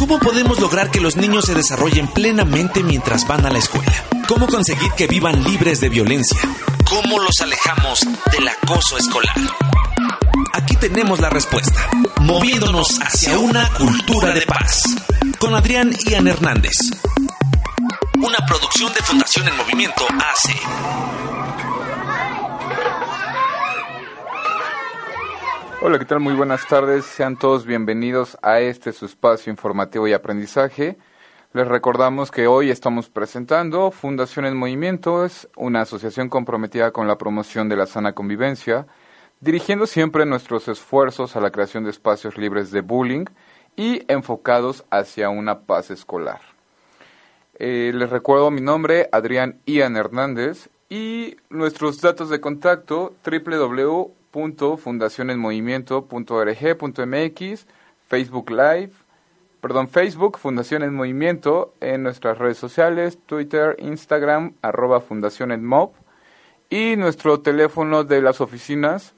¿Cómo podemos lograr que los niños se desarrollen plenamente mientras van a la escuela? ¿Cómo conseguir que vivan libres de violencia? ¿Cómo los alejamos del acoso escolar? Aquí tenemos la respuesta, moviéndonos hacia una cultura de paz. Con Adrián Ian Hernández. Una producción de Fundación en Movimiento AC. Hola, ¿qué tal? Muy buenas tardes. Sean todos bienvenidos a este su espacio informativo y aprendizaje. Les recordamos que hoy estamos presentando Fundación en Movimiento, es una asociación comprometida con la promoción de la sana convivencia, dirigiendo siempre nuestros esfuerzos a la creación de espacios libres de bullying y enfocados hacia una paz escolar. Eh, les recuerdo mi nombre, Adrián Ian Hernández, y nuestros datos de contacto www www.fundacionenmovimiento.org.mx, Facebook Live, perdón, Facebook Fundación en Movimiento en nuestras redes sociales, Twitter, Instagram, arroba Fundación en Mob y nuestro teléfono de las oficinas,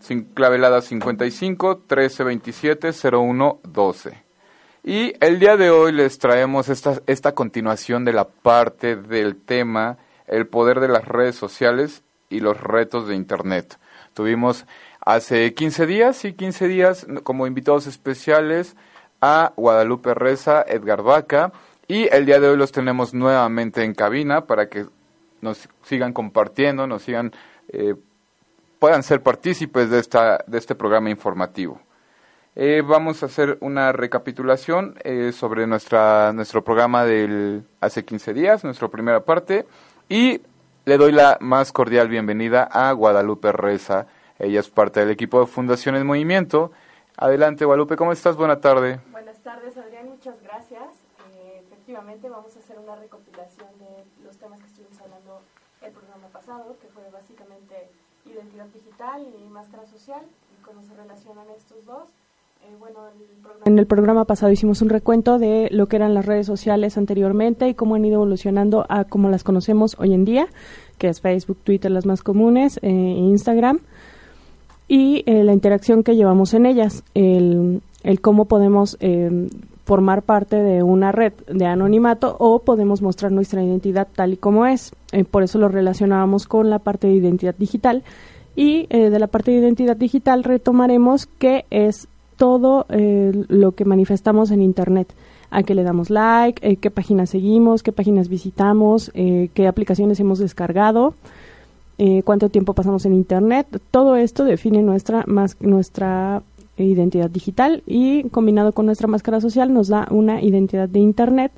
sin clavelada 55 1327 0112. Y el día de hoy les traemos esta, esta continuación de la parte del tema el poder de las redes sociales y los retos de Internet. Tuvimos hace 15 días, y 15 días como invitados especiales a Guadalupe Reza, Edgar Vaca, y el día de hoy los tenemos nuevamente en cabina para que nos sigan compartiendo, nos sigan, eh, puedan ser partícipes de, esta, de este programa informativo. Eh, vamos a hacer una recapitulación eh, sobre nuestra, nuestro programa del hace 15 días, nuestra primera parte, y le doy la más cordial bienvenida a Guadalupe Reza. Ella es parte del equipo de Fundación en Movimiento. Adelante, Guadalupe, ¿cómo estás? Buenas tardes. Buenas tardes, Adrián, muchas gracias. Eh, efectivamente, vamos a hacer una recopilación de los temas que estuvimos hablando el programa pasado, que fue básicamente identidad digital y máscara social, y cómo se relacionan estos dos. Eh, bueno, en el programa pasado hicimos un recuento de lo que eran las redes sociales anteriormente y cómo han ido evolucionando a cómo las conocemos hoy en día, que es Facebook, Twitter, las más comunes, eh, Instagram, y eh, la interacción que llevamos en ellas, el, cómo podemos formar parte de una red de anonimato o podemos mostrar nuestra identidad tal y como es. por eso lo relacionábamos con la parte de identidad digital. Y de la parte de identidad digital retomaremos que es todo eh, lo que manifestamos en Internet. A qué le damos like, eh, qué páginas seguimos, qué páginas visitamos, eh, qué aplicaciones hemos descargado, cuánto tiempo pasamos en Internet. Todo esto define nuestra, más, nuestra identidad digital y combinado con nuestra máscara social nos da una identidad de Internet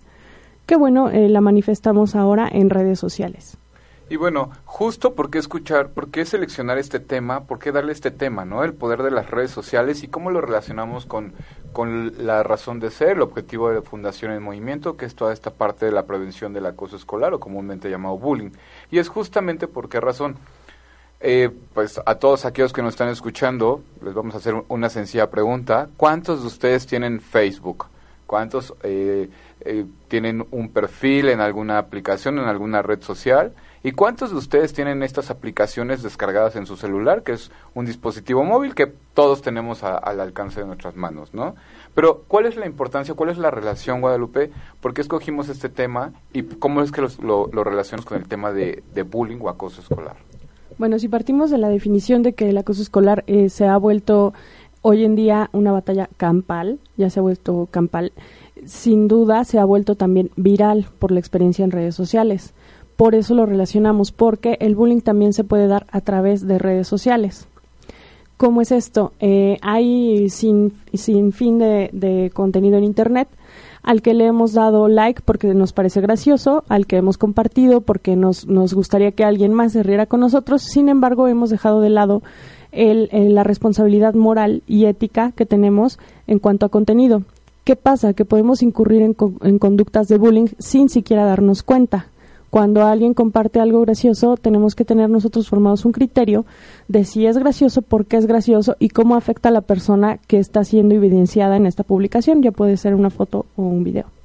que, bueno, la manifestamos ahora en redes sociales. Y bueno, justo por qué escuchar, por qué seleccionar este tema, por qué darle este tema, ¿no? El poder de las redes sociales y cómo lo relacionamos con, con la razón de ser, el objetivo de la Fundación en Movimiento, que es toda esta parte de la prevención del acoso escolar o comúnmente llamado bullying. Y es justamente por qué razón. Eh, pues a todos aquellos que nos están escuchando, les vamos a hacer una sencilla pregunta. ¿Cuántos de ustedes tienen Facebook? ¿Cuántos eh, eh, tienen un perfil en alguna aplicación, en alguna red social? ¿Y cuántos de ustedes tienen estas aplicaciones descargadas en su celular, que es un dispositivo móvil que todos tenemos al alcance de nuestras manos, ¿no? Pero, ¿cuál es la importancia, cuál es la relación, Guadalupe? ¿Por qué escogimos este tema y cómo es que lo, lo relacionamos con el tema de, bullying o acoso escolar? Bueno, si partimos de la definición de que el acoso escolar eh, se ha vuelto hoy en día una batalla campal, ya se ha vuelto campal, sin duda se ha vuelto también viral por la experiencia en redes sociales por eso lo relacionamos, porque el bullying también se puede dar a través de redes sociales. ¿Cómo es esto? Eh, hay sin, sin fin de, contenido en Internet, al que le hemos dado like porque nos parece gracioso, al que hemos compartido porque nos, nos gustaría que alguien más se riera con nosotros. Sin embargo, hemos dejado de lado el, la responsabilidad moral y ética que tenemos en cuanto a contenido. ¿Qué pasa? Que podemos incurrir en, en conductas de bullying sin siquiera darnos cuenta cuando alguien comparte algo gracioso, tenemos que tener nosotros formados un criterio de si es gracioso, por qué es gracioso y cómo afecta a la persona que está siendo evidenciada en esta publicación. Ya puede ser una foto o un video.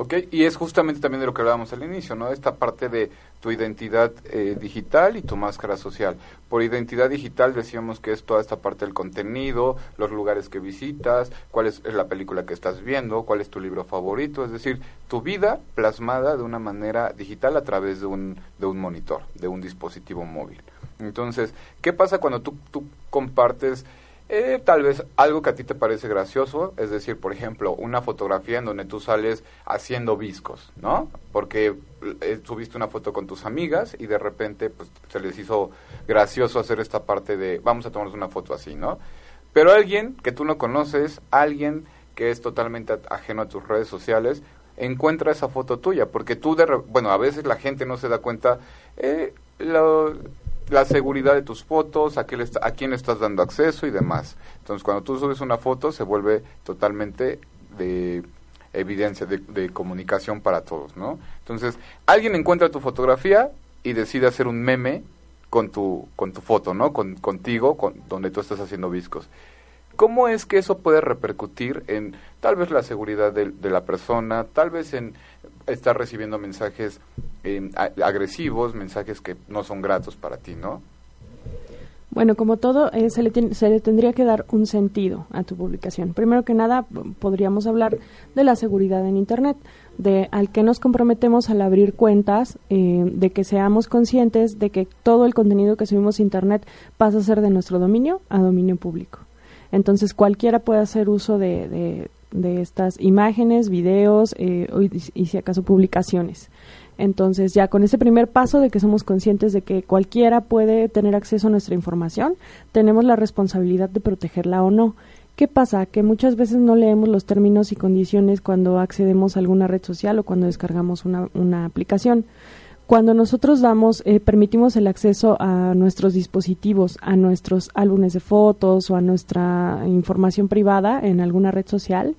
Ok, y es justamente también de lo que hablábamos al inicio, ¿no? Esta parte de tu identidad eh, digital y tu máscara social. Por identidad digital decíamos que es toda esta parte del contenido, los lugares que visitas, cuál es, la película que estás viendo, cuál es tu libro favorito, es decir, tu vida plasmada de una manera digital a través de un, de un monitor, de un dispositivo móvil. Entonces, ¿qué pasa cuando tú, tú compartes eh, tal vez algo que a ti te parece gracioso, es decir, por ejemplo, una fotografía en donde tú sales haciendo viscos, ¿no? Porque eh, subiste una foto con tus amigas y de repente pues, se les hizo gracioso hacer esta parte de vamos a tomarnos una foto así, ¿no? Pero alguien que tú no conoces, alguien que es totalmente ajeno a tus redes sociales, encuentra esa foto tuya, porque tú, de bueno, a veces la gente no se da cuenta, eh, lo, la seguridad de tus fotos, a, qué le a quién estás dando acceso y demás. Entonces, cuando tú subes una foto, se vuelve totalmente de evidencia, de, comunicación para todos, ¿no? Entonces, alguien encuentra tu fotografía y decide hacer un meme con tu, con tu foto, ¿no? Con, contigo, con, donde tú estás haciendo viscos. ¿Cómo es que eso puede repercutir en tal vez la seguridad de, la persona, tal vez en estar recibiendo mensajes eh, agresivos, mensajes que no son gratos para ti, ¿no? Bueno, como todo, eh, se, le se, le tendría que dar un sentido a tu publicación. Primero que nada, podríamos hablar de la seguridad en Internet, de al que nos comprometemos al abrir cuentas, eh, de que seamos conscientes de que todo el contenido que subimos a Internet pasa a ser de nuestro dominio a dominio público. Entonces, cualquiera puede hacer uso de, de estas imágenes, videos eh, y, si acaso publicaciones. Entonces ya con ese primer paso de que somos conscientes de que cualquiera puede tener acceso a nuestra información, tenemos la responsabilidad de protegerla o no. ¿Qué pasa? Que muchas veces no leemos los términos y condiciones cuando accedemos a alguna red social o cuando descargamos una, una aplicación. Cuando nosotros damos, eh, permitimos el acceso a nuestros dispositivos, a nuestros álbumes de fotos o a nuestra información privada en alguna red social,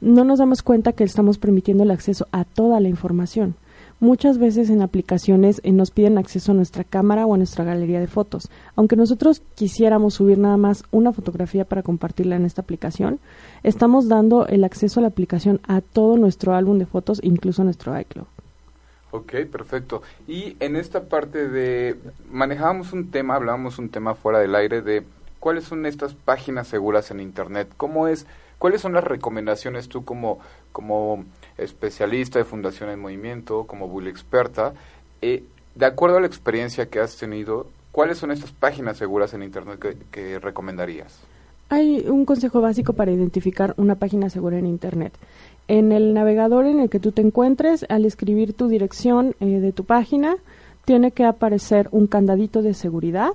no nos damos cuenta que estamos permitiendo el acceso a toda la información. Muchas veces en aplicaciones eh, nos piden acceso a nuestra cámara o a nuestra galería de fotos. Aunque nosotros quisiéramos subir nada más una fotografía para compartirla en esta aplicación, estamos dando el acceso a la aplicación a todo nuestro álbum de fotos, incluso a nuestro iCloud. Ok, perfecto. Y en esta parte de, manejábamos un tema, hablábamos un tema fuera del aire de cuáles son estas páginas seguras en Internet, cómo es, cuáles son las recomendaciones tú como, como especialista de Fundación en Movimiento, como Bully experta, eh, de acuerdo a la experiencia que has tenido, ¿cuáles son estas páginas seguras en Internet que recomendarías? Hay un consejo básico para identificar una página segura en Internet en el navegador en el que tú te encuentres, al escribir tu dirección eh, de tu página, tiene que aparecer un candadito de seguridad.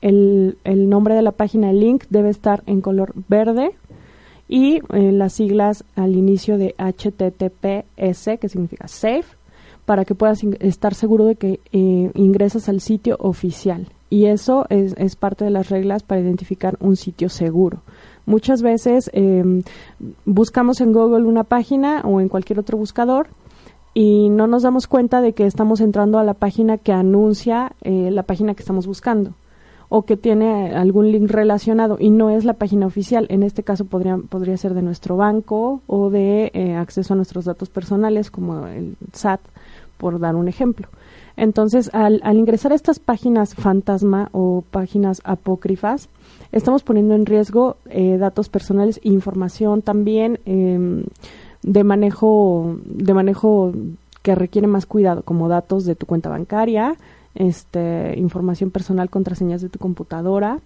El, nombre de la página, el link, debe estar en color verde y eh, las siglas al inicio de HTTPS, que significa safe, para que puedas estar seguro de que eh, ingresas al sitio oficial. Y eso es, es parte de las reglas para identificar un sitio seguro. Muchas veces em, buscamos en Google una página o en cualquier otro buscador y no nos damos cuenta de que estamos entrando a la página que anuncia eh, la página que estamos buscando o que tiene algún link relacionado y no es la página oficial. En este caso podría, podría ser de nuestro banco o de eh, acceso a nuestros datos personales como el SAT, por dar un ejemplo. Entonces, al, al ingresar a estas páginas fantasma o páginas apócrifas, estamos poniendo en riesgo eh, datos personales información también em, de manejo de manejo que requiere más cuidado como datos de tu cuenta bancaria este información personal contraseñas de tu computadora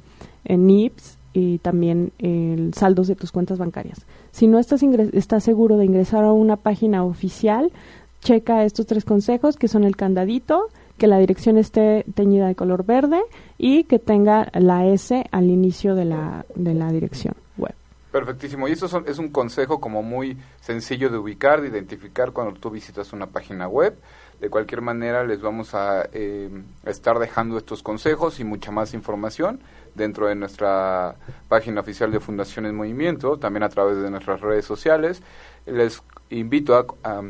NIPS y también el saldos de tus cuentas bancarias. Si no estás, estás seguro de ingresar a una página oficial, checa estos tres consejos que son el candadito, que la dirección esté teñida de color verde y que tenga la S al inicio de la, de la dirección web. Perfectísimo. Y eso es un consejo como muy sencillo de ubicar, de identificar cuando tú visitas una página web. De cualquier manera, les vamos a eh, estar dejando estos consejos y mucha más información dentro de nuestra página oficial de Fundaciones Movimiento, también a través de nuestras redes sociales. Les invito a,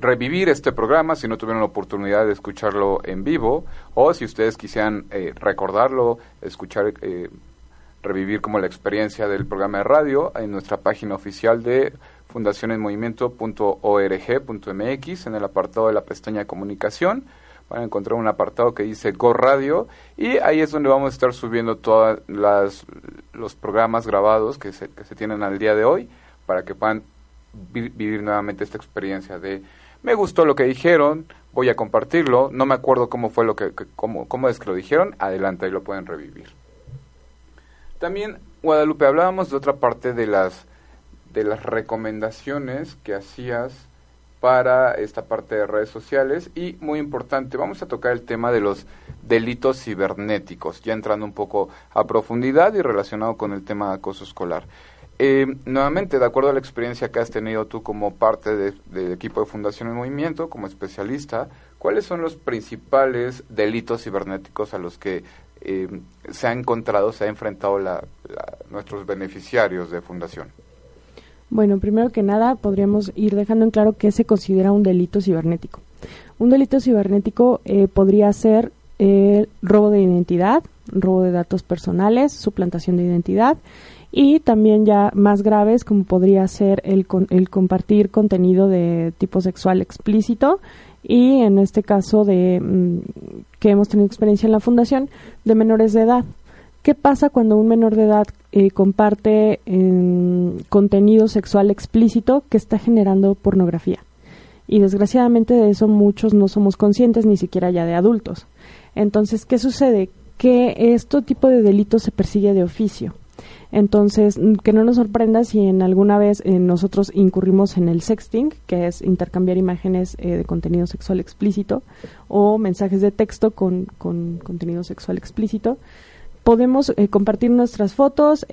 revivir este programa si no tuvieron la oportunidad de escucharlo en vivo o si ustedes quisieran eh, recordarlo, escuchar eh, revivir como la experiencia del programa de radio en nuestra página oficial de fundacionesmovimiento.org.mx en el apartado de la pestaña comunicación van a encontrar un apartado que dice Go Radio y ahí es donde vamos a estar subiendo todos los programas grabados que se, que se tienen al día de hoy para que puedan vivir nuevamente esta experiencia de me gustó lo que dijeron, voy a compartirlo, no me acuerdo cómo fue lo que, cómo, cómo es que lo dijeron, adelante, ahí lo pueden revivir. También, Guadalupe, hablábamos de otra parte de las, de las recomendaciones que hacías para esta parte de redes sociales y muy importante, vamos a tocar el tema de los delitos cibernéticos, ya entrando un poco a profundidad y relacionado con el tema de acoso escolar. Eh, nuevamente, de acuerdo a la experiencia que has tenido tú como parte del equipo de Fundación en Movimiento, como especialista, ¿cuáles son los principales delitos cibernéticos a los que eh, se ha encontrado, se ha enfrentado la, nuestros beneficiarios de fundación? Bueno, primero que nada, podríamos ir dejando en claro qué se considera un delito cibernético. Un delito cibernético eh, podría ser el robo de identidad, robo de datos personales, suplantación de identidad y también ya más graves como podría ser el, el compartir contenido de tipo sexual explícito y en este caso de mm, que hemos tenido experiencia en la fundación de menores de edad. ¿Qué pasa cuando un menor de edad eh, comparte em, contenido sexual explícito que está generando pornografía? Y desgraciadamente de eso muchos no somos conscientes ni siquiera ya de adultos. Entonces, ¿qué sucede? Que este tipo de delitos se persigue de oficio. Entonces, que no nos sorprenda si en alguna vez eh, nosotros incurrimos en el sexting, que es intercambiar imágenes eh, de contenido sexual explícito o mensajes de texto con, contenido sexual explícito. Podemos eh, compartir nuestras fotos,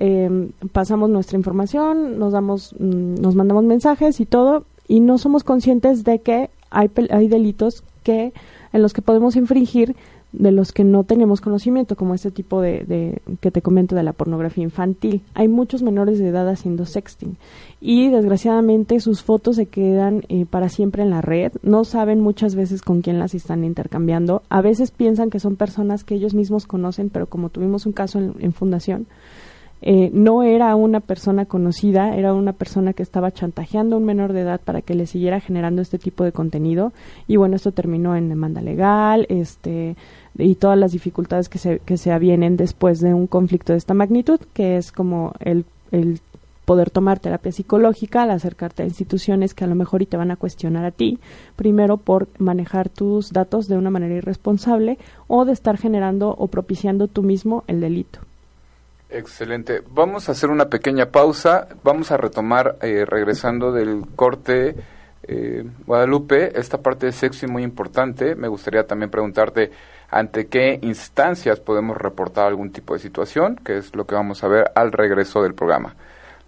pasamos nuestra información, nos damos, mm, nos mandamos mensajes y todo, y no somos conscientes de que hay, hay delitos que en los que podemos infringir de los que no tenemos conocimiento, como este tipo de, que te comento de la pornografía infantil. Hay muchos menores de edad haciendo sexting y desgraciadamente sus fotos se quedan eh, para siempre en la red. No saben muchas veces con quién las están intercambiando. A veces piensan que son personas que ellos mismos conocen, pero como tuvimos un caso en, fundación, eh, no era una persona conocida, era una persona que estaba chantajeando a un menor de edad para que le siguiera generando este tipo de contenido y bueno, esto terminó en demanda legal, este y todas las dificultades que se, que se avienen después de un conflicto de esta magnitud, que es como el, el poder tomar terapia psicológica al acercarte a instituciones que a lo mejor y te van a cuestionar a ti, primero por manejar tus datos de una manera irresponsable o de estar generando o propiciando tú mismo el delito. Excelente. Vamos a hacer una pequeña pausa. Vamos a retomar, eh, regresando del corte, eh, Guadalupe, esta parte de sexo es muy importante. Me gustaría también preguntarte, ante qué instancias podemos reportar algún tipo de situación, que es lo que vamos a ver al regreso del programa.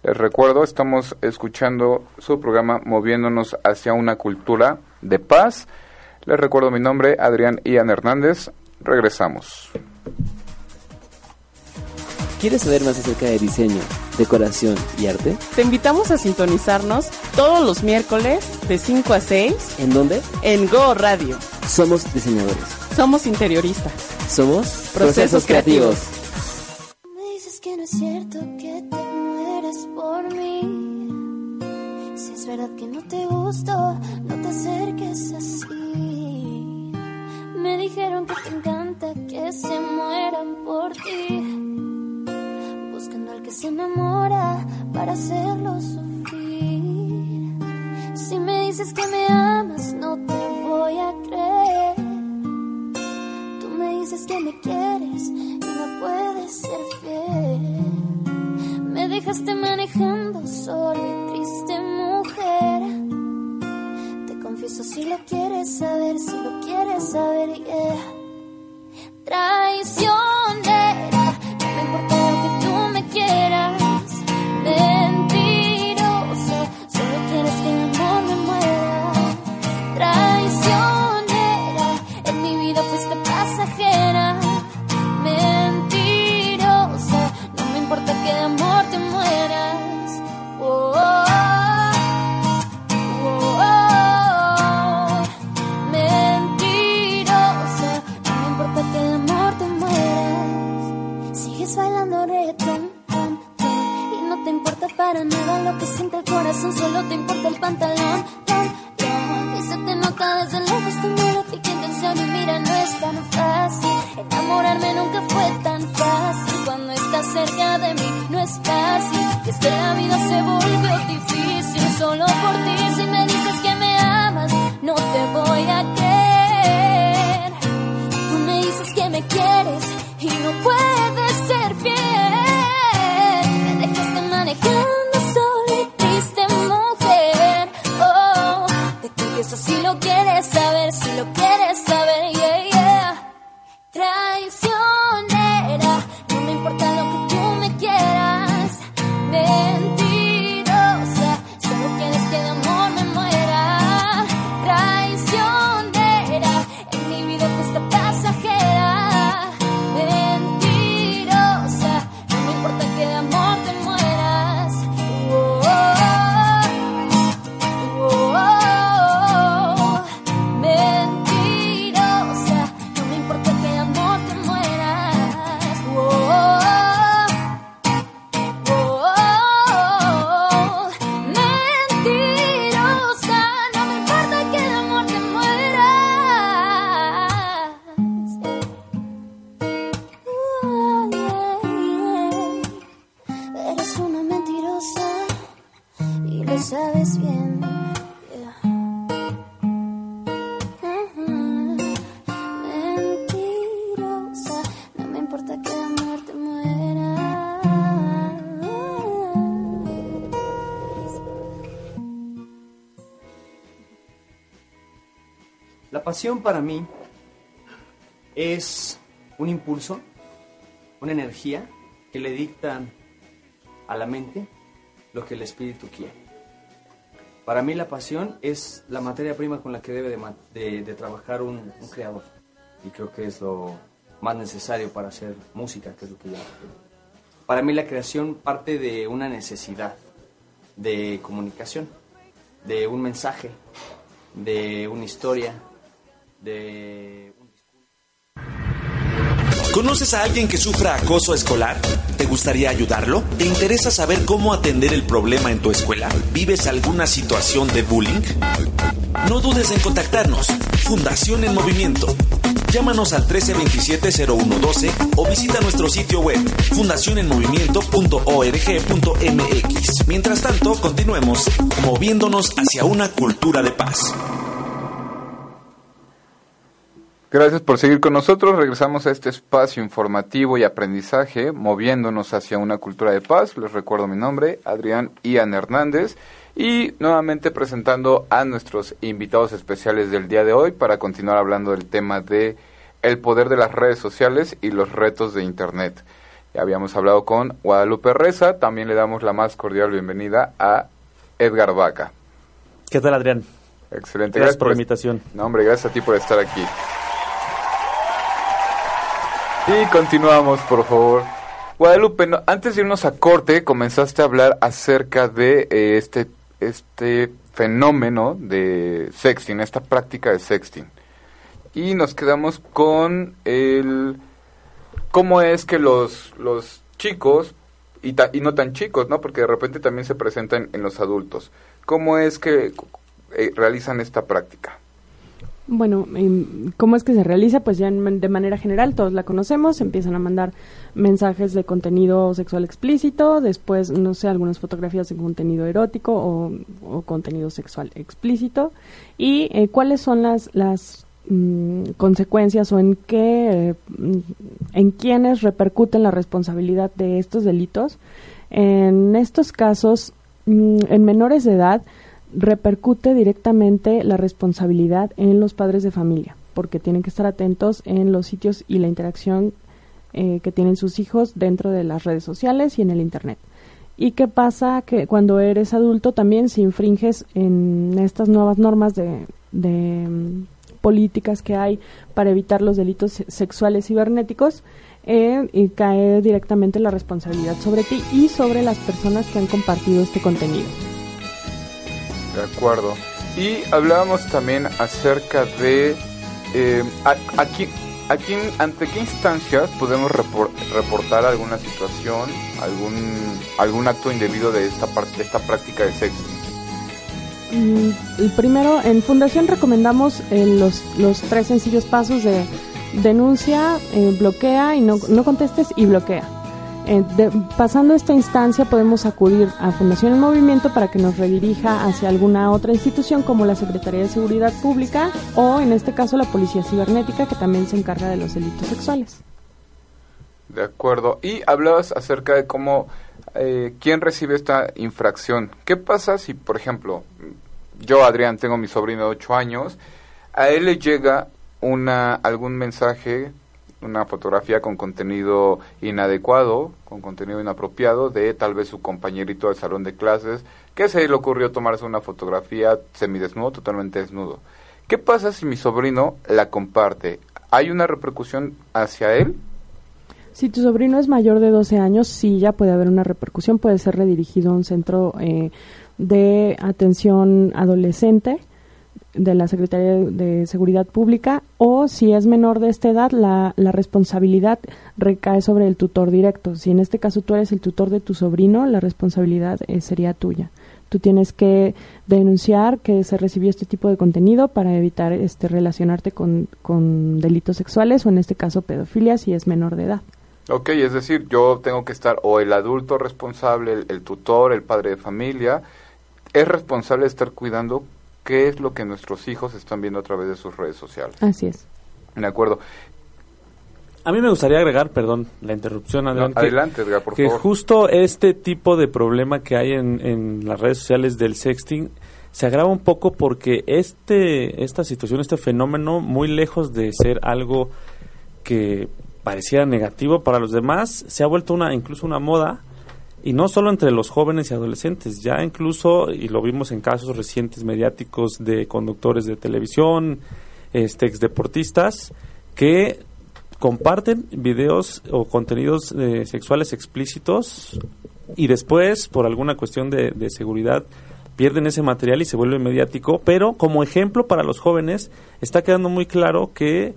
Les recuerdo, estamos escuchando su programa Moviéndonos hacia una cultura de paz. Les recuerdo mi nombre, Adrián Ian Hernández. Regresamos. ¿Quieres saber más acerca de diseño, decoración y arte? Te invitamos a sintonizarnos todos los miércoles de 5 a 6. ¿En dónde? En Go Radio. Somos diseñadores. Somos interioristas. Somos procesos, creativos. Me dices que no es cierto que te mueres por mí. Si es verdad que no te gusto, no te acerques así. Me dijeron que te encanta que se mueran por ti que se enamora para hacerlo sufrir. Si me dices que me amas, no te voy a creer. Tú me dices que me quieres y no puedes ser fiel. Me dejaste manejando solo y triste mujer. Te confieso si lo quieres saber, si lo quieres saber, yeah. Traicionera, te mueras. Oh, oh, oh, Mentirosa, no me importa que el amor te mueras. Sigues bailando reggaetón, y no te importa para nada lo que siente el corazón, solo te importa el pantalón, ton, ton, y se te nota desde lejos tu y mira, no es tan fácil. Enamorarme nunca fue tan fácil. Cuando estás cerca de mí, no es fácil. Es que la vida se volvió difícil solo por ti. Si me dices que me amas, no te voy a creer. Tú me dices que me quieres y no puedes pasión para mí es un impulso, una energía que le dicta a la mente lo que el espíritu quiere. Para mí la pasión es la materia prima con la que debe de, trabajar un, creador. Y creo que es lo más necesario para hacer música, que es lo que yo hago. Para mí la creación parte de una necesidad de comunicación, de un mensaje, de una historia, ¿Conoces a alguien que sufra acoso escolar? ¿Te gustaría ayudarlo? ¿Te interesa saber cómo atender el problema en tu escuela? ¿Vives alguna situación de bullying? No dudes en contactarnos. Fundación en Movimiento. Llámanos al 1327-0112 o visita nuestro sitio web fundacionenmovimiento.org.mx. Mientras tanto, continuemos moviéndonos hacia una cultura de paz. Gracias por seguir con nosotros. Regresamos a este espacio informativo y aprendizaje, moviéndonos hacia una cultura de paz. Les recuerdo mi nombre, Adrián Ian Hernández, y nuevamente presentando a nuestros invitados especiales del día de hoy para continuar hablando del tema de el poder de las redes sociales y los retos de Internet. Ya habíamos hablado con Guadalupe Reza, también le damos la más cordial bienvenida a Edgar Vaca. ¿Qué tal, Adrián? Excelente. Gracias por la invitación. No, hombre, gracias a ti por estar aquí. Y continuamos, por favor. Guadalupe, antes de irnos a corte, comenzaste a hablar acerca de eh, este, este fenómeno de sexting, esta práctica de sexting. Y nos quedamos con el cómo es que los, los chicos, y, ta- y no tan chicos, ¿no? Porque de repente también se presentan en los adultos. ¿Cómo es que eh, realizan esta práctica? Bueno, em, ¿cómo es que se realiza? Pues ya de manera general todos la conocemos, empiezan a mandar mensajes de contenido sexual explícito, después, no sé, algunas fotografías de contenido erótico o, contenido sexual explícito. ¿Y eh, cuáles son las, las mm, consecuencias o en qué, eh, en quiénes repercuten la responsabilidad de estos delitos? En estos casos, mm, en menores de edad, repercute directamente la responsabilidad en los padres de familia, porque tienen que estar atentos en los sitios y la interacción eh, que tienen sus hijos dentro de las redes sociales y en el Internet. ¿Y qué pasa que cuando eres adulto también si infringes en estas nuevas normas de, de, mm, políticas que hay para evitar los delitos se- sexuales cibernéticos? eh, y cae directamente la responsabilidad sobre ti y sobre las personas que han compartido este contenido. De acuerdo. Y hablábamos también acerca de... eh, aquí, aquí, ¿ante qué instancias podemos reportar alguna situación, algún, algún acto indebido de esta, esta práctica de sexo? Mm, primero, en Fundación recomendamos eh, los, los tres sencillos pasos de denuncia, eh, bloquea y no, no contestes y bloquea. Eh, pasando esta instancia podemos acudir a Fundación en Movimiento para que nos redirija hacia alguna otra institución como la Secretaría de Seguridad Pública o en este caso la Policía Cibernética que también se encarga de los delitos sexuales. De acuerdo. Y hablabas acerca de cómo, eh, quién recibe esta infracción. ¿Qué pasa si, por ejemplo, yo, Adrián, tengo mi sobrino de 8 años, a él le llega una, algún mensaje una fotografía con contenido inadecuado, con contenido inapropiado de tal vez su compañerito del salón de clases, que se le ocurrió tomarse una fotografía semidesnudo, totalmente desnudo. ¿Qué pasa si mi sobrino la comparte? ¿Hay una repercusión hacia él? Si tu sobrino es mayor de 12 años, sí, ya puede haber una repercusión, puede ser redirigido a un centro eh, de atención adolescente de la Secretaría de Seguridad Pública o si es menor de esta edad, la, la, responsabilidad recae sobre el tutor directo. Si en este caso tú eres el tutor de tu sobrino, la responsabilidad eh, sería tuya. Tú tienes que denunciar que se recibió este tipo de contenido para evitar este, relacionarte con, con delitos sexuales o en este caso pedofilia si es menor de edad. Ok, es decir, yo tengo que estar o el adulto responsable, el, el tutor, el padre de familia, es responsable de estar cuidando qué es lo que nuestros hijos están viendo a través de sus redes sociales. Así es. De acuerdo. A mí me gustaría agregar, perdón, la interrupción, adelante. adelante, Edgar, por que justo este tipo de problema que hay en, en las redes sociales del sexting se agrava un poco porque este esta situación, este fenómeno, muy lejos de ser algo que parecía negativo para los demás, se ha vuelto una incluso una moda y no solo entre los jóvenes y adolescentes, ya incluso, y lo vimos en casos recientes mediáticos de conductores de televisión, este, deportistas que comparten videos o contenidos eh, sexuales explícitos y después, por alguna cuestión de, de seguridad, pierden ese material y se vuelve mediático, pero como ejemplo para los jóvenes está quedando muy claro que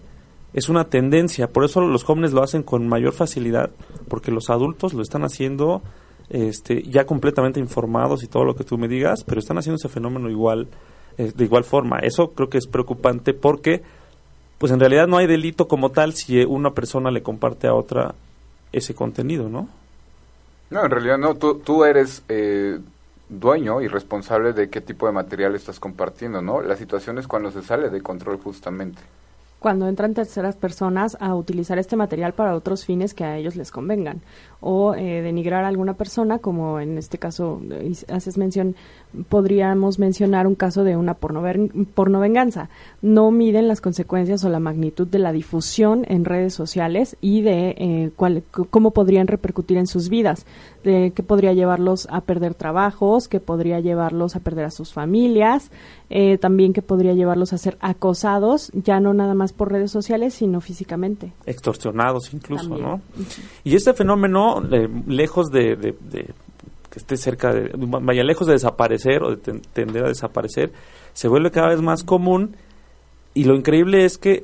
es una tendencia, por eso los jóvenes lo hacen con mayor facilidad, porque los adultos lo están haciendo este, ya completamente informados y todo lo que tú me digas, pero están haciendo ese fenómeno igual, eh, de igual forma. Eso creo que es preocupante porque, pues en realidad no hay delito como tal si una persona le comparte a otra ese contenido, ¿no? No, en realidad no. Tú, tú eres eh, dueño y responsable de qué tipo de material estás compartiendo, ¿no? La situación es cuando se sale de control justamente cuando entran terceras personas a utilizar este material para otros fines que a ellos les convengan o eh, denigrar a alguna persona, como en este caso eh, haces mención, podríamos mencionar un caso de una porno, venganza. No miden las consecuencias o la magnitud de la difusión en redes sociales y de eh, cuál, cómo podrían repercutir en sus vidas, de que podría llevarlos a perder trabajos, que podría llevarlos a perder a sus familias, eh, también que podría llevarlos a ser acosados, ya no nada más por redes sociales, sino físicamente. Extorsionados incluso, ¿no? Y este fenómeno, lejos de, que esté cerca de, vaya lejos de desaparecer o de tender a desaparecer, se vuelve cada vez más común y lo increíble es que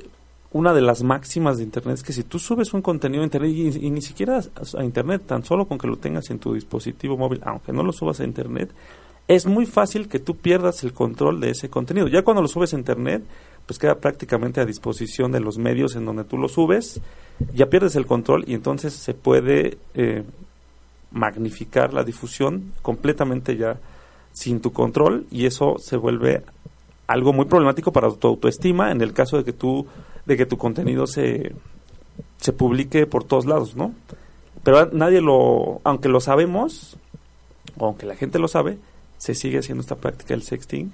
una de las máximas de Internet es que si tú subes un contenido a Internet y, ni siquiera a, Internet, tan solo con que lo tengas en tu dispositivo móvil, aunque no lo subas a Internet, es muy fácil que tú pierdas el control de ese contenido. Ya cuando lo subes a Internet, pues queda prácticamente a disposición de los medios en donde tú lo subes, ya pierdes el control y entonces se puede eh, magnificar la difusión completamente ya sin tu control y eso se vuelve algo muy problemático para tu autoestima en el caso de que tú de que tu contenido se se publique por todos lados, ¿no? Pero nadie lo aunque lo sabemos o aunque la gente lo sabe, se sigue haciendo esta práctica del sexting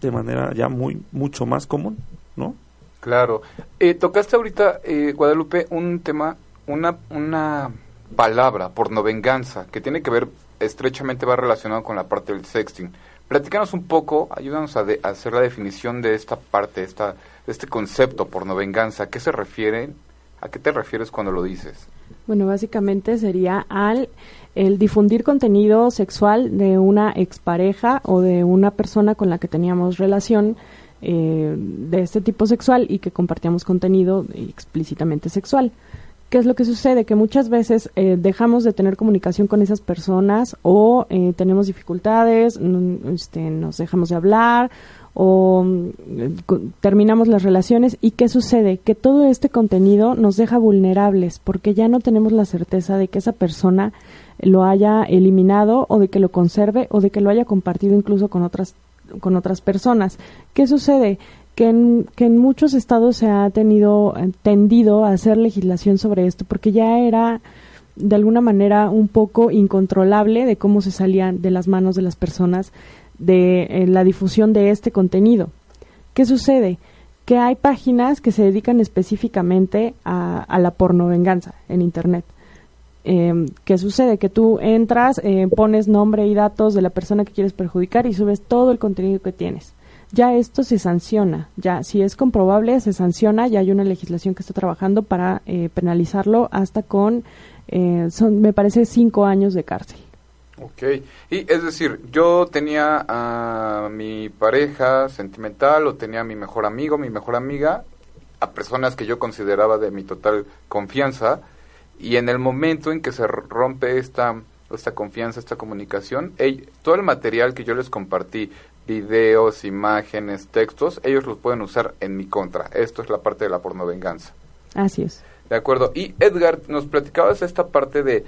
de manera ya muy mucho más común, ¿no? Claro. Eh, tocaste ahorita, eh, Guadalupe, un tema, una, una palabra, pornovenganza, que tiene que ver estrechamente, va relacionado con la parte del sexting. Platícanos un poco, ayúdanos a, hacer la definición de esta parte, esta, de este concepto pornovenganza. ¿A qué se refiere? ¿A qué te refieres cuando lo dices? Bueno, básicamente sería al el difundir contenido sexual de una expareja o de una persona con la que teníamos relación eh, de este tipo sexual y que compartíamos contenido explícitamente sexual. ¿Qué es lo que sucede? Que muchas veces eh, dejamos de tener comunicación con esas personas o eh, tenemos dificultades, este, nos dejamos de hablar o mm, terminamos las relaciones y qué sucede que todo este contenido nos deja vulnerables porque ya no tenemos la certeza de que esa persona lo haya eliminado o de que lo conserve o de que lo haya compartido incluso con otras con otras personas. ¿Qué sucede? Que en, que en muchos estados se ha tenido eh, tendido a hacer legislación sobre esto porque ya era de alguna manera un poco incontrolable de cómo se salían de las manos de las personas de eh, la difusión de este contenido. ¿Qué sucede? Que hay páginas que se dedican específicamente a, a la pornovenganza en Internet. Eh, ¿Qué sucede? Que tú entras, eh, pones nombre y datos de la persona que quieres perjudicar y subes todo el contenido que tienes. Ya esto se sanciona, ya si es comprobable se sanciona, ya hay una legislación que está trabajando para eh, penalizarlo hasta con, eh, son, me parece, cinco años de cárcel. Ok, y es decir, yo tenía a mi pareja sentimental o tenía a mi mejor amigo, mi mejor amiga, a personas que yo consideraba de mi total confianza, y en el momento en que se rompe esta, esta confianza, esta comunicación, todo el material que yo les compartí, videos, imágenes, textos, ellos los pueden usar en mi contra. Esto es la parte de la pornovenganza. Así es. De acuerdo. Y Edgar, nos platicabas esta parte de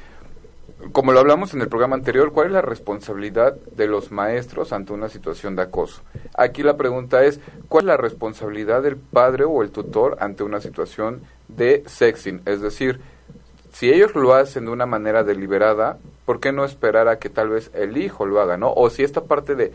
como lo hablamos en el programa anterior, ¿cuál es la responsabilidad de los maestros ante una situación de acoso? Aquí la pregunta es, ¿cuál es la responsabilidad del padre o el tutor ante una situación de sexting? Es decir, si ellos lo hacen de una manera deliberada, ¿por qué no esperar a que tal vez el hijo lo haga, no? O si esta parte de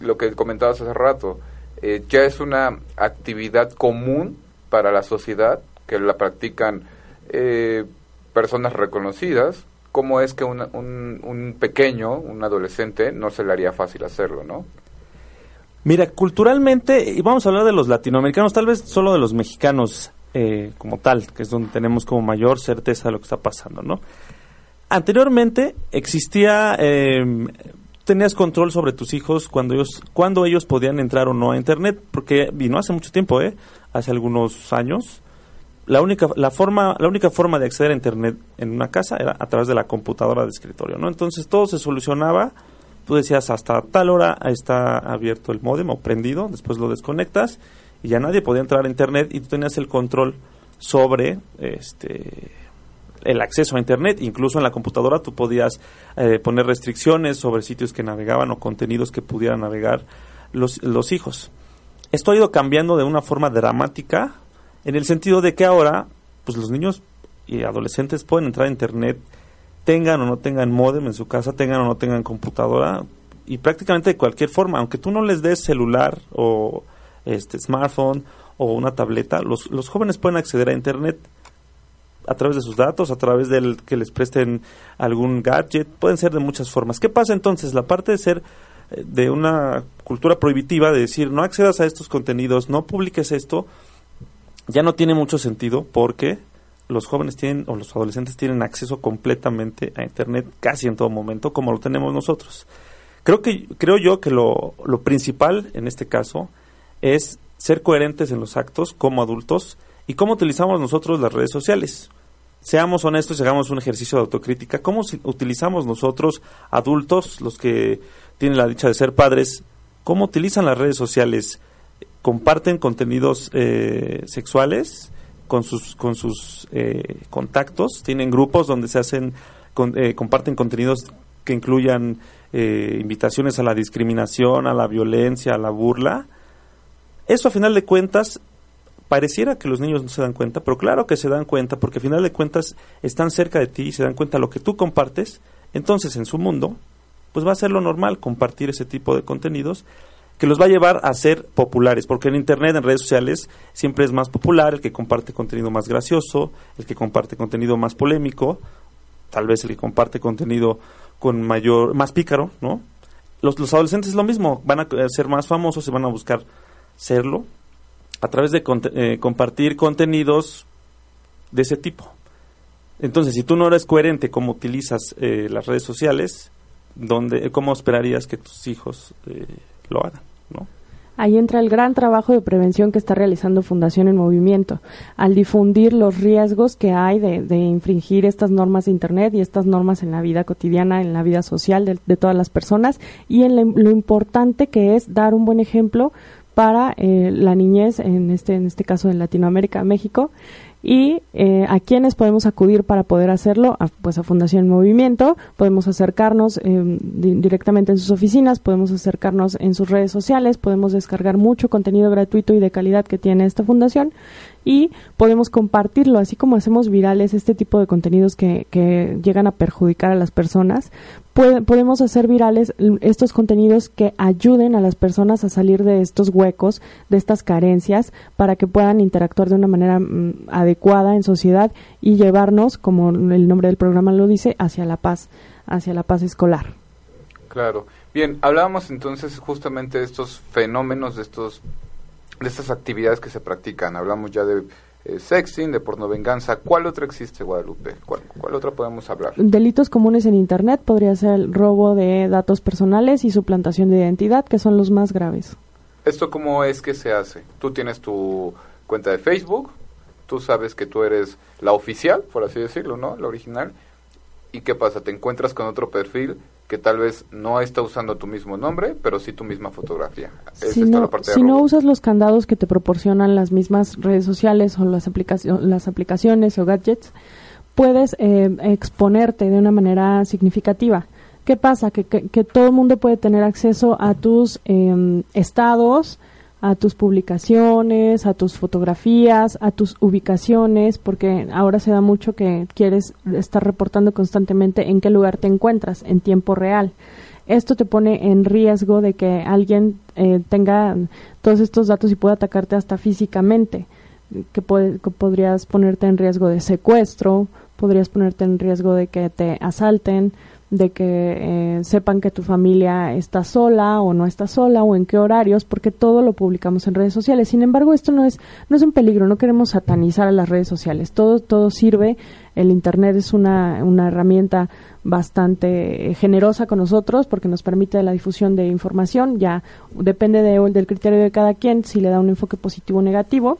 lo que comentabas hace rato, eh, ya es una actividad común para la sociedad, que la practican eh, personas reconocidas, cómo es que un, un, pequeño, un adolescente, no se le haría fácil hacerlo, ¿no? Mira, culturalmente, y vamos a hablar de los latinoamericanos, tal vez solo de los mexicanos eh, como tal, que es donde tenemos como mayor certeza de lo que está pasando, ¿no? Anteriormente existía, eh, tenías control sobre tus hijos cuando ellos, cuando ellos podían entrar o no a Internet, porque vino hace mucho tiempo, ¿eh? Hace algunos años la única, la, forma, la única forma de acceder a Internet en una casa era a través de la computadora de escritorio, ¿no? Entonces todo se solucionaba, tú decías hasta tal hora está abierto el modem o prendido, después lo desconectas y ya nadie podía entrar a Internet y tú tenías el control sobre este el acceso a Internet. Incluso en la computadora tú podías eh, poner restricciones sobre sitios que navegaban o contenidos que pudieran navegar los, los hijos. Esto ha ido cambiando de una forma dramática en el sentido de que ahora, pues los niños y adolescentes pueden entrar a internet, tengan o no tengan modem en su casa, tengan o no tengan computadora, y prácticamente de cualquier forma, aunque tú no les des celular o este smartphone o una tableta, los, los jóvenes pueden acceder a internet a través de sus datos, a través del que les presten algún gadget, pueden ser de muchas formas. ¿Qué pasa entonces? La parte de ser eh, de una cultura prohibitiva, de decir no accedas a estos contenidos, no publiques esto, ya no tiene mucho sentido porque los jóvenes tienen o los adolescentes tienen acceso completamente a internet casi en todo momento como lo tenemos nosotros. Creo que creo yo que lo, lo principal en este caso es ser coherentes en los actos como adultos y cómo utilizamos nosotros las redes sociales. Seamos honestos y hagamos un ejercicio de autocrítica. ¿Cómo utilizamos nosotros, adultos, los que tienen la dicha de ser padres, cómo utilizan las redes sociales? Comparten contenidos eh, sexuales con sus con sus eh, contactos. Tienen grupos donde se hacen eh, comparten contenidos que incluyan invitaciones a la discriminación a la violencia a la burla. Eso a final de cuentas pareciera que los niños no se dan cuenta pero claro que se dan cuenta porque a final de cuentas están cerca de ti y se dan cuenta de lo que tú compartes. Entonces en su mundo pues va a ser lo normal compartir ese tipo de contenidos que los va a llevar a ser populares, porque en Internet, en redes sociales, siempre es más popular el que comparte contenido más gracioso, el que comparte contenido más polémico, tal vez el que comparte contenido con mayor, más pícaro, ¿no? Los, los adolescentes es lo mismo, van a ser más famosos y van a buscar serlo a través de eh, compartir contenidos de ese tipo. Entonces, si tú no eres coherente como utilizas eh, las redes sociales, ¿dónde, ¿cómo esperarías que tus hijos eh, lo hagan? Ahí entra el gran trabajo de prevención que está realizando Fundación en Movimiento, al difundir los riesgos que hay de, infringir estas normas de Internet y estas normas en la vida cotidiana, en la vida social de, todas las personas y en lo importante que es dar un buen ejemplo para eh, la niñez, en este, en este caso en Latinoamérica, México, y eh, a quiénes podemos acudir para poder hacerlo, pues a Fundación Movimiento, podemos acercarnos eh, directamente en sus oficinas, podemos acercarnos en sus redes sociales, podemos descargar mucho contenido gratuito y de calidad que tiene esta fundación y podemos compartirlo, así como hacemos virales este tipo de contenidos que, que llegan a perjudicar a las personas, podemos hacer virales estos contenidos que ayuden a las personas a salir de estos huecos, de estas carencias, para que puedan interactuar de una manera mm, adecuada en sociedad y llevarnos, como el nombre del programa lo dice, hacia la paz, hacia la paz escolar. Claro. Bien, hablábamos entonces justamente de estos fenómenos, de estos de estas actividades que se practican. Hablamos ya de eh, sexting, de pornovenganza. ¿Cuál otra existe, Guadalupe? ¿Cuál, ¿Cuál otra podemos hablar? Delitos comunes en Internet podría ser el robo de datos personales y suplantación de identidad, que son los más graves. ¿Esto cómo es que se hace? Tú tienes tu cuenta de Facebook, tú sabes que tú eres la oficial, por así decirlo, ¿no? La original. ¿Y qué pasa? Te encuentras con otro perfil que tal vez no está usando tu mismo nombre, pero sí tu misma fotografía. si no, si no usas los candados que te proporcionan las mismas redes sociales o las, las aplicaciones o gadgets, puedes eh, exponerte de una manera significativa. ¿Qué pasa? Que, que, todo el mundo puede tener acceso a tus em, estados, a tus publicaciones, a tus fotografías, a tus ubicaciones, porque ahora se da mucho que quieres estar reportando constantemente en qué lugar te encuentras en tiempo real. Esto te pone en riesgo de que alguien eh, tenga todos estos datos y pueda atacarte hasta físicamente, que, que podrías ponerte en riesgo de secuestro, podrías ponerte en riesgo de que te asalten, de que eh, sepan que tu familia está sola o no está sola o en qué horarios, porque todo lo publicamos en redes sociales. Sin embargo, esto no es no es un peligro, no queremos satanizar a las redes sociales. Todo todo sirve. El internet es una, una herramienta bastante generosa con nosotros porque nos permite la difusión de información. Ya depende de, del criterio de cada quien si le da un enfoque positivo o negativo.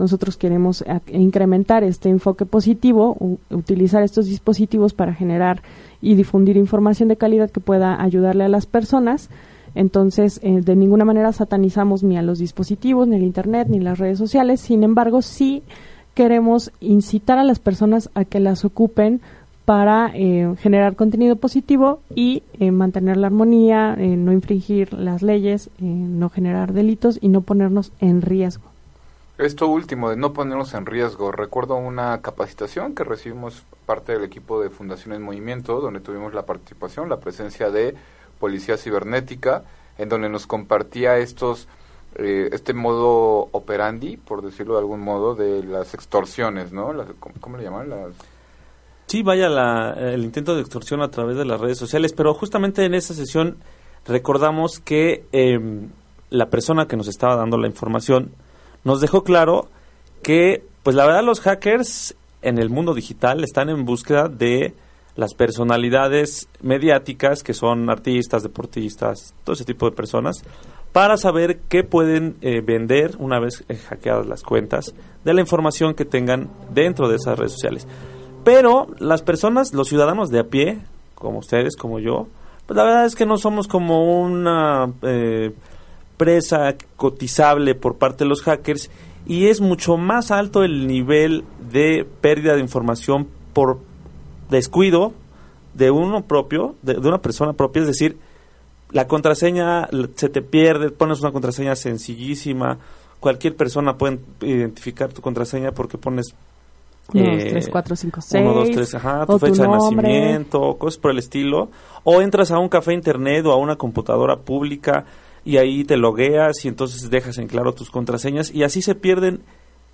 Nosotros queremos incrementar este enfoque positivo, utilizar estos dispositivos para generar y difundir información de calidad que pueda ayudarle a las personas. Entonces, eh, de ninguna manera satanizamos ni a los dispositivos, ni el Internet, ni las redes sociales. Sin embargo, sí queremos incitar a las personas a que las ocupen para eh, generar contenido positivo y eh, mantener la armonía, no infringir las leyes, no generar delitos y no ponernos en riesgo. Esto último, de no ponernos en riesgo, recuerdo una capacitación que recibimos parte del equipo de Fundación en Movimiento, donde tuvimos la participación, la presencia de Policía Cibernética, en donde nos compartía estos eh, este modo operandi, por decirlo de algún modo, de las extorsiones, ¿no? ¿cómo, le llaman? Las... Sí, vaya el intento de extorsión a través de las redes sociales, pero justamente en esa sesión recordamos que em, la persona que nos estaba dando la información nos dejó claro que, pues la verdad, los hackers en el mundo digital están en búsqueda de las personalidades mediáticas que son artistas, deportistas, todo ese tipo de personas, para saber qué pueden eh, vender una vez hackeadas las cuentas de la información que tengan dentro de esas redes sociales. Pero las personas, los ciudadanos de a pie, como ustedes, como yo, pues la verdad es que no somos como una eh, presa cotizable por parte de los hackers y es mucho más alto el nivel de pérdida de información por descuido de uno propio, de, una persona propia, es decir, la contraseña se te pierde, pones una contraseña sencillísima, cualquier persona puede identificar tu contraseña porque pones 1, 2, 3, 4, 5, 6. 1, 2, 3, ajá, tu fecha de nacimiento, cosas por el estilo. O entras a un café internet o a una computadora pública y ahí te logueas y entonces dejas en claro tus contraseñas y así se pierden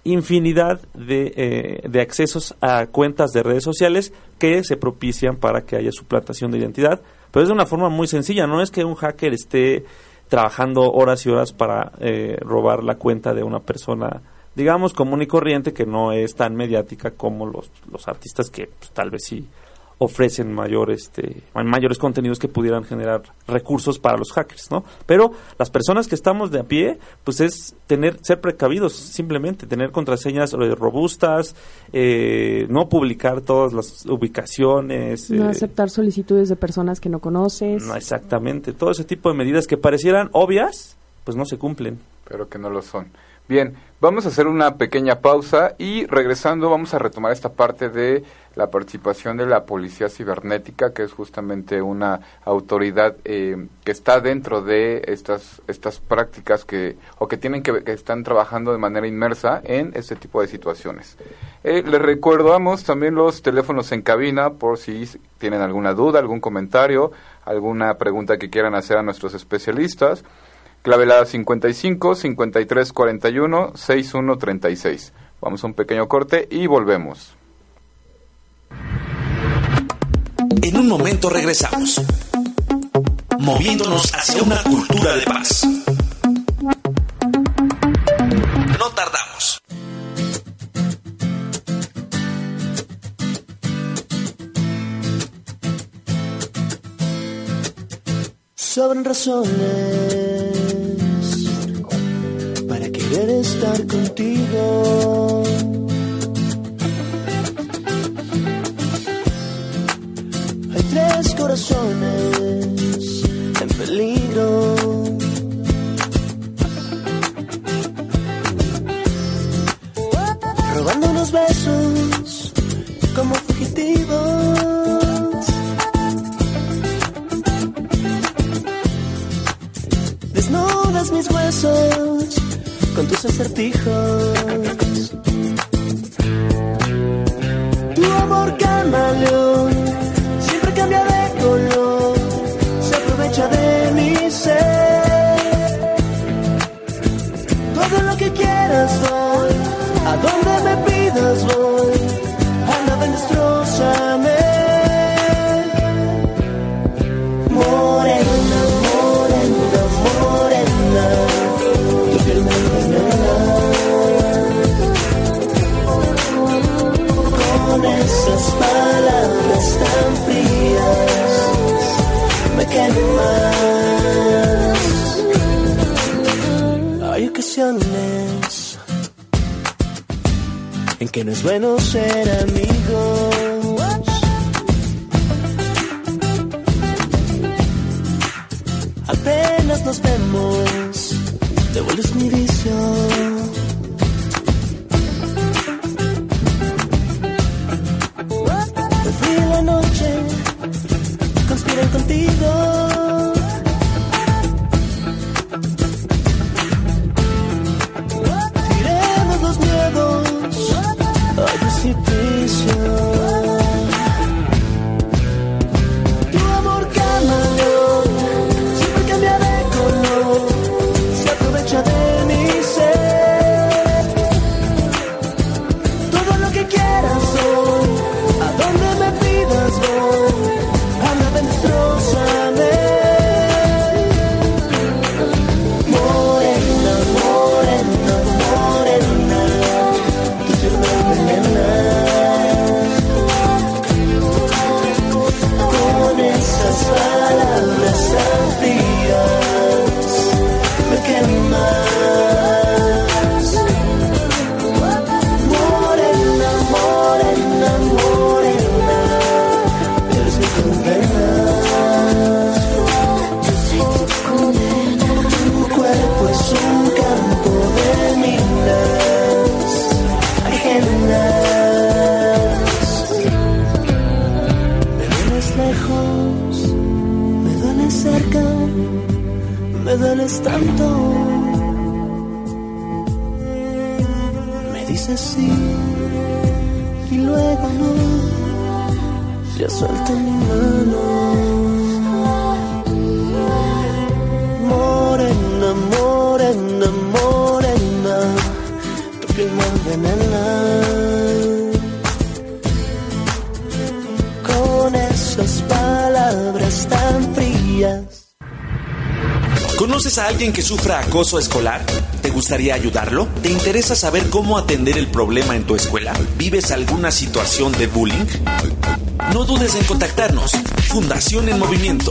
infinidad de, eh, de accesos a cuentas de redes sociales que se propician para que haya suplantación de identidad, pero es de una forma muy sencilla, no es que un hacker esté trabajando horas y horas para eh, robar la cuenta de una persona, digamos, común y corriente que no es tan mediática como los, los artistas que pues, tal vez sí ofrecen mayor, este, mayores contenidos que pudieran generar recursos para los hackers, ¿no? Pero las personas que estamos de a pie, pues es tener, ser precavidos, simplemente tener contraseñas robustas, eh, no publicar todas las ubicaciones. No eh, aceptar solicitudes de personas que no conoces. no, exactamente, todo ese tipo de medidas que parecieran obvias, pues no se cumplen. pero que no lo son. Bien, vamos a hacer una pequeña pausa y regresando vamos a retomar esta parte de la participación de la Policía Cibernética, que es justamente una autoridad eh, que está dentro de estas estas prácticas que o que tienen que, que están trabajando de manera inmersa en este tipo de situaciones. Eh, les recordamos también los teléfonos en cabina por si tienen alguna duda, algún comentario, alguna pregunta que quieran hacer a nuestros especialistas. Clavelada 55 53 41 61 36. Vamos a un pequeño corte y volvemos. En un momento regresamos. Moviéndonos hacia una cultura de paz. No tardamos. Sobran razones querer estar contigo. Hay tres corazones en peligro. Robando unos besos como fugitivos. Desnudas mis huesos acertijos. Tu amor camaleón en que no Morena, morena, morena. Con palabras tan frías. ¿Conoces a alguien que sufra acoso escolar? ¿Te gustaría ayudarlo? ¿Te interesa saber cómo atender el problema en tu escuela? ¿Vives alguna situación de bullying? No dudes en contactarnos. Fundación en Movimiento.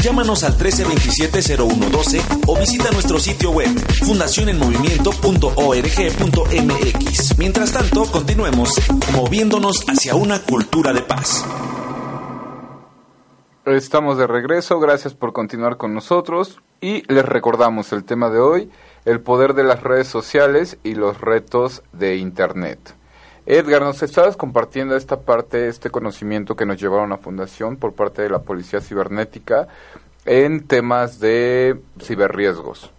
Llámanos al 1327-0112 o visita nuestro sitio web fundacionenmovimiento.org.mx. Mientras tanto, continuemos moviéndonos hacia una cultura de paz. Estamos de regreso, gracias por continuar con nosotros y les recordamos el tema de hoy, el poder de las redes sociales y los retos de Internet. Edgar, nos estabas compartiendo esta parte, este conocimiento que nos llevaron a Fundación por parte de la Policía Cibernética en temas de ciberriesgos.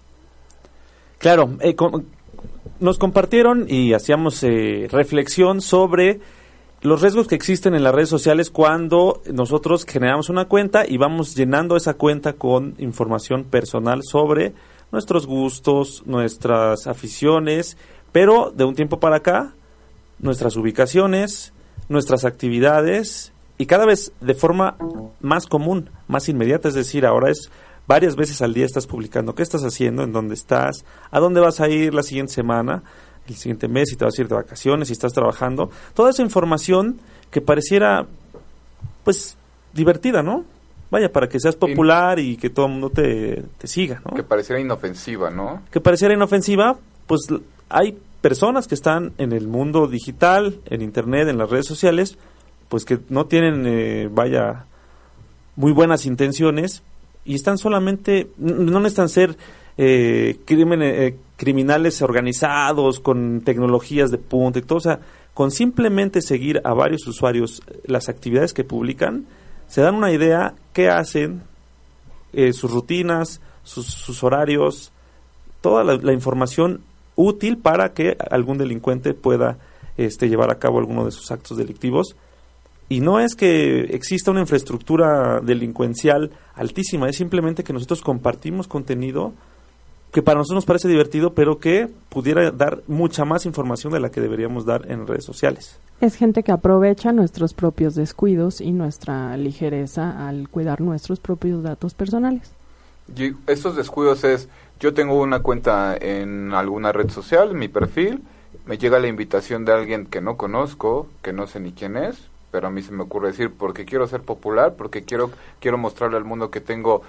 Claro, eh, nos compartieron y hacíamos eh, reflexión sobre los riesgos que existen en las redes sociales cuando nosotros generamos una cuenta y vamos llenando esa cuenta con información personal sobre nuestros gustos, nuestras aficiones, pero de un tiempo para acá, nuestras ubicaciones, nuestras actividades y cada vez de forma más común, más inmediata, es decir, ahora es varias veces al día estás publicando qué estás haciendo, en dónde estás, a dónde vas a ir la siguiente semana, el siguiente mes, si te vas a ir de vacaciones, si estás trabajando, toda esa información que pareciera pues divertida, ¿no? Vaya, para que seas popular y que todo el mundo te, te siga, ¿no? Que pareciera inofensiva, ¿no? que pareciera inofensiva, pues hay personas que están en el mundo digital, en internet, en las redes sociales, pues que no tienen, eh, vaya, muy buenas intenciones y están solamente, no necesitan ser eh, crímenes, eh, criminales organizados con tecnologías de punta y todo, o sea, con simplemente seguir a varios usuarios eh, las actividades que publican, se dan una idea qué hacen, eh, sus rutinas, sus, sus horarios, toda la información útil para que algún delincuente pueda este, llevar a cabo alguno de sus actos delictivos. Y no es que exista una infraestructura delincuencial altísima, es simplemente que nosotros compartimos contenido que para nosotros nos parece divertido, pero que pudiera dar mucha más información de la que deberíamos dar en redes sociales. Es gente que aprovecha nuestros propios descuidos y nuestra ligereza al cuidar nuestros propios datos personales. Y estos descuidos es, yo tengo una cuenta en alguna red social, mi perfil, me llega la invitación de alguien que no conozco, que no sé ni quién es, pero a mí se me ocurre decir, porque quiero ser popular, porque quiero, quiero mostrarle al mundo que tengo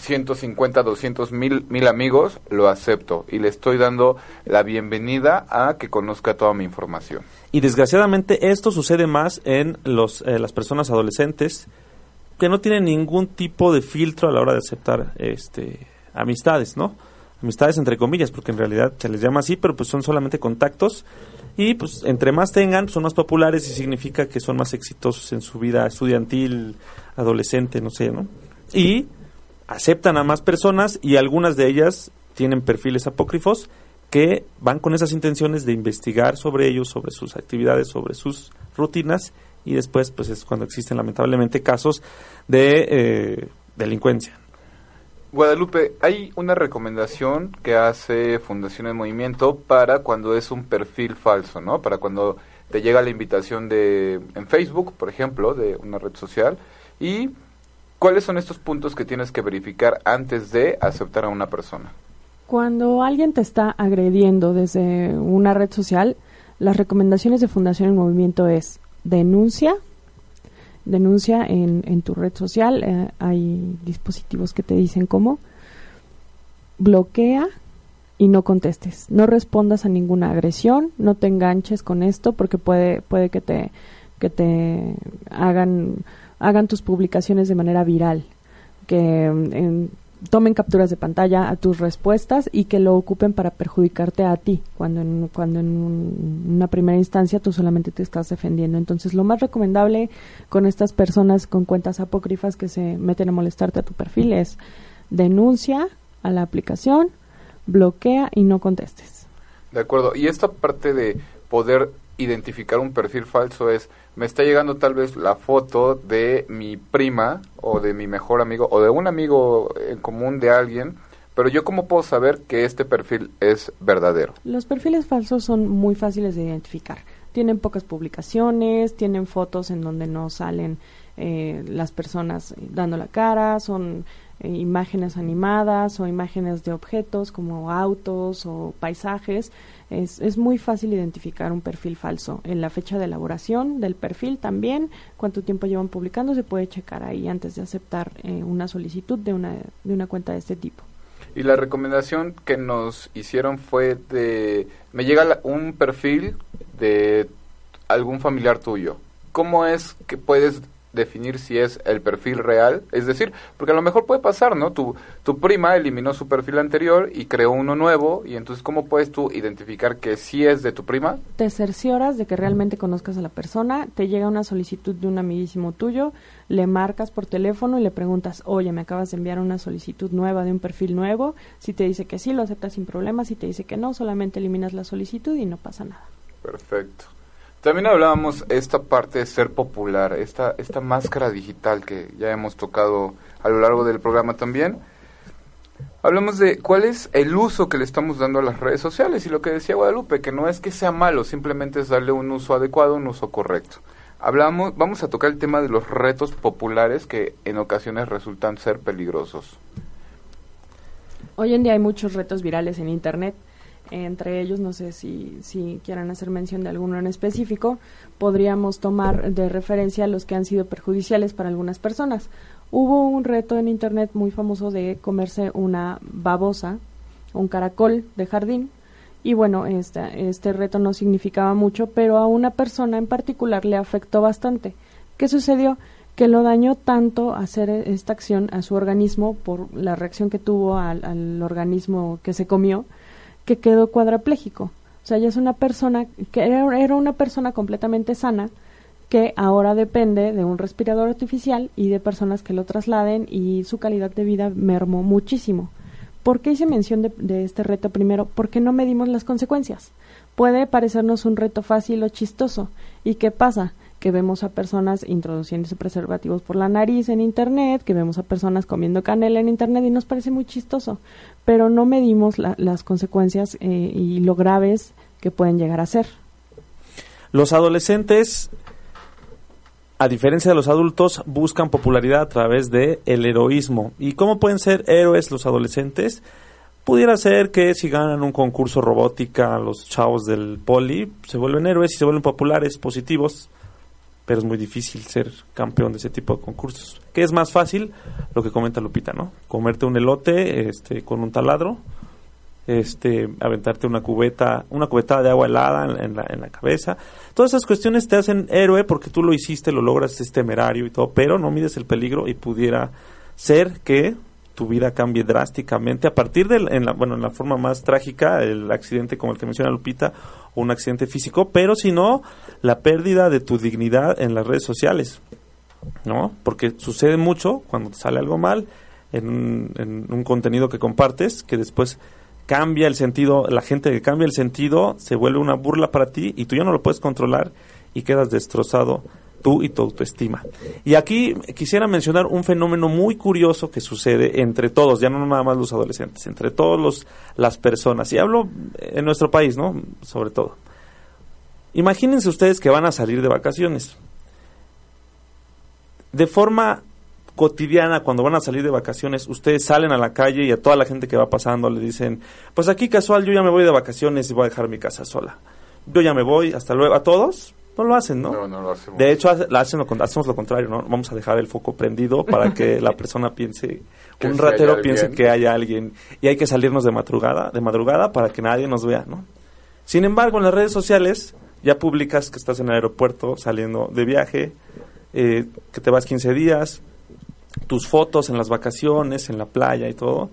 150, 200 mil, mil amigos, lo acepto y le estoy dando la bienvenida a que conozca toda mi información. Y desgraciadamente esto sucede más en los, eh, las personas adolescentes que no tienen ningún tipo de filtro a la hora de aceptar este, amistades, ¿no? Amistades entre comillas, porque en realidad se les llama así, pero pues son solamente contactos y pues entre más tengan son más populares y significa que son más exitosos en su vida estudiantil, adolescente, no sé, ¿no? Y aceptan a más personas y algunas de ellas tienen perfiles apócrifos que van con esas intenciones de investigar sobre ellos, sobre sus actividades, sobre sus rutinas y después pues es cuando existen lamentablemente casos de eh, delincuencia. Guadalupe, hay una recomendación que hace Fundación en Movimiento para cuando es un perfil falso, ¿no? Para cuando te llega la invitación de en Facebook, por ejemplo, de una red social y ¿cuáles son estos puntos que tienes que verificar antes de aceptar a una persona? Cuando alguien te está agrediendo desde una red social, las recomendaciones de Fundación en Movimiento es denuncia, denuncia en, en tu red social, eh, hay dispositivos que te dicen cómo, bloquea y no contestes, no respondas a ninguna agresión, no te enganches con esto porque puede, puede que te, que te hagan, hagan tus publicaciones de manera viral, que mm, en- tomen capturas de pantalla a tus respuestas y que lo ocupen para perjudicarte a ti, cuando en, cuando en un- una primera instancia tú solamente te estás defendiendo. Entonces, lo más recomendable con estas personas con cuentas apócrifas que se meten a molestarte a tu perfil es denuncia a la aplicación, bloquea y no contestes. De acuerdo. Y esta parte de poder identificar un perfil falso es, me está llegando tal vez la foto de mi prima o de mi mejor amigo o de un amigo en común de alguien, pero yo cómo puedo saber que este perfil es verdadero. Los perfiles falsos son muy fáciles de identificar. Tienen pocas publicaciones, tienen fotos en donde no salen eh, las personas dando la cara, son eh, imágenes animadas o imágenes de objetos como autos o paisajes. Es, es muy fácil identificar un perfil falso. En la fecha de elaboración del perfil también, cuánto tiempo llevan publicando, se puede checar ahí antes de aceptar eh, una solicitud de una, de una cuenta de este tipo. Y la recomendación que nos hicieron fue de, me llega un perfil de algún familiar tuyo. ¿Cómo es que puedes definir si es el perfil real? Es decir, porque a lo mejor puede pasar, ¿no? Tu, tu prima eliminó su perfil anterior y creó uno nuevo, y entonces ¿cómo puedes tú identificar que sí es de tu prima? te cercioras de que realmente conozcas a la persona, te llega una solicitud de un amiguísimo tuyo, le marcas por teléfono y le preguntas, oye, me acabas de enviar una solicitud nueva de un perfil nuevo, si te dice que sí, lo aceptas sin problemas, si te dice que no, solamente eliminas la solicitud y no pasa nada. Perfecto. También hablábamos esta parte de ser popular, esta, esta máscara digital que ya hemos tocado a lo largo del programa también. Hablamos de cuál es el uso que le estamos dando a las redes sociales y lo que decía Guadalupe, que no es que sea malo, simplemente es darle un uso adecuado, un uso correcto. Hablamos, vamos a tocar el tema de los retos populares que en ocasiones resultan ser peligrosos. Hoy en día hay muchos retos virales en Internet. Entre ellos, no sé si, si quieran hacer mención de alguno en específico, podríamos tomar de referencia los que han sido perjudiciales para algunas personas. Hubo un reto en Internet muy famoso de comerse una babosa, un caracol de jardín, y bueno, este, este reto no significaba mucho, pero a una persona en particular le afectó bastante. ¿Qué sucedió? Que lo dañó tanto hacer e- esta acción a su organismo por la reacción que tuvo al, al organismo que se comió, que quedó cuadrapléjico. O sea, ya es una persona que era, era una persona completamente sana que ahora depende de un respirador artificial y de personas que lo trasladen y su calidad de vida mermó muchísimo. ¿Por qué hice mención de este reto primero? Porque no medimos las consecuencias. Puede parecernos un reto fácil o chistoso. ¿Y qué pasa? Que vemos a personas introduciéndose preservativos por la nariz en Internet, que vemos a personas comiendo canela en Internet y nos parece muy chistoso. Pero no medimos la- las consecuencias eh, y lo graves que pueden llegar a ser. Los adolescentes, a diferencia de los adultos, buscan popularidad a través de el heroísmo. ¿Y cómo pueden ser héroes los adolescentes? Pudiera ser que si ganan un concurso robótica, los chavos del poli se vuelven héroes y se vuelven populares, positivos, pero es muy difícil ser campeón de ese tipo de concursos. ¿Qué es más fácil? Lo que comenta Lupita, ¿no? Comerte un elote este, con un taladro, este, aventarte una cubeta, una cubetada de agua helada en, en la, en la cabeza. Todas esas cuestiones te hacen héroe porque tú lo hiciste, lo logras, es temerario y todo, pero no mides el peligro y pudiera ser que tu vida cambie drásticamente a partir de, en la, bueno, en la forma más trágica, el accidente como el que menciona Lupita, o un accidente físico, pero si no, la pérdida de tu dignidad en las redes sociales, ¿no? Porque sucede mucho cuando te sale algo mal en en un contenido que compartes, que después cambia el sentido, la gente que cambia el sentido se vuelve una burla para ti y tú ya no lo puedes controlar y quedas destrozado tú y tu autoestima. Y aquí quisiera mencionar un fenómeno muy curioso que sucede entre todos, ya no nada más los adolescentes, entre todos los las personas. Y hablo en nuestro país, ¿no? Sobre todo. Imagínense ustedes que van a salir de vacaciones. De forma cotidiana, cuando van a salir de vacaciones, ustedes salen a la calle y a toda la gente que va pasando le dicen, pues aquí casual, yo ya me voy de vacaciones y voy a dejar mi casa sola. Yo ya me voy, hasta luego. ¿A todos? No lo hacen, ¿no? No, no lo hacemos. De hecho, hacen lo, hacemos lo contrario, ¿no? Vamos a dejar el foco prendido para que la persona piense, Que un ratero piense que haya alguien y hay que salirnos de madrugada, de madrugada para que nadie nos vea, ¿no? Sin embargo, en las redes sociales ya publicas que estás en el aeropuerto saliendo de viaje, eh, que te vas 15 días, tus fotos en las vacaciones, en la playa y todo,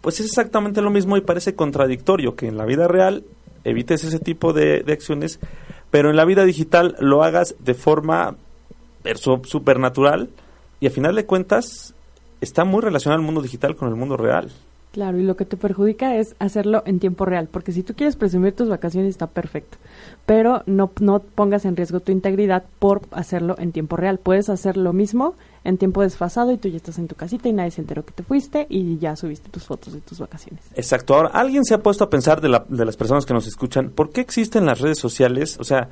pues es exactamente lo mismo y parece contradictorio que en la vida real evites ese tipo de, de acciones, pero en la vida digital lo hagas de forma supernatural y a final de cuentas está muy relacionado el mundo digital con el mundo real. Claro, y lo que te perjudica es hacerlo en tiempo real, porque si tú quieres presumir tus vacaciones está perfecto, pero no, no pongas en riesgo tu integridad por hacerlo en tiempo real. Puedes hacer lo mismo en tiempo desfasado y tú ya estás en tu casita y nadie se enteró que te fuiste y ya subiste tus fotos de tus vacaciones. Exacto. Ahora, ¿alguien se ha puesto a pensar de, la- de las personas que nos escuchan, por qué existen las redes sociales? O sea,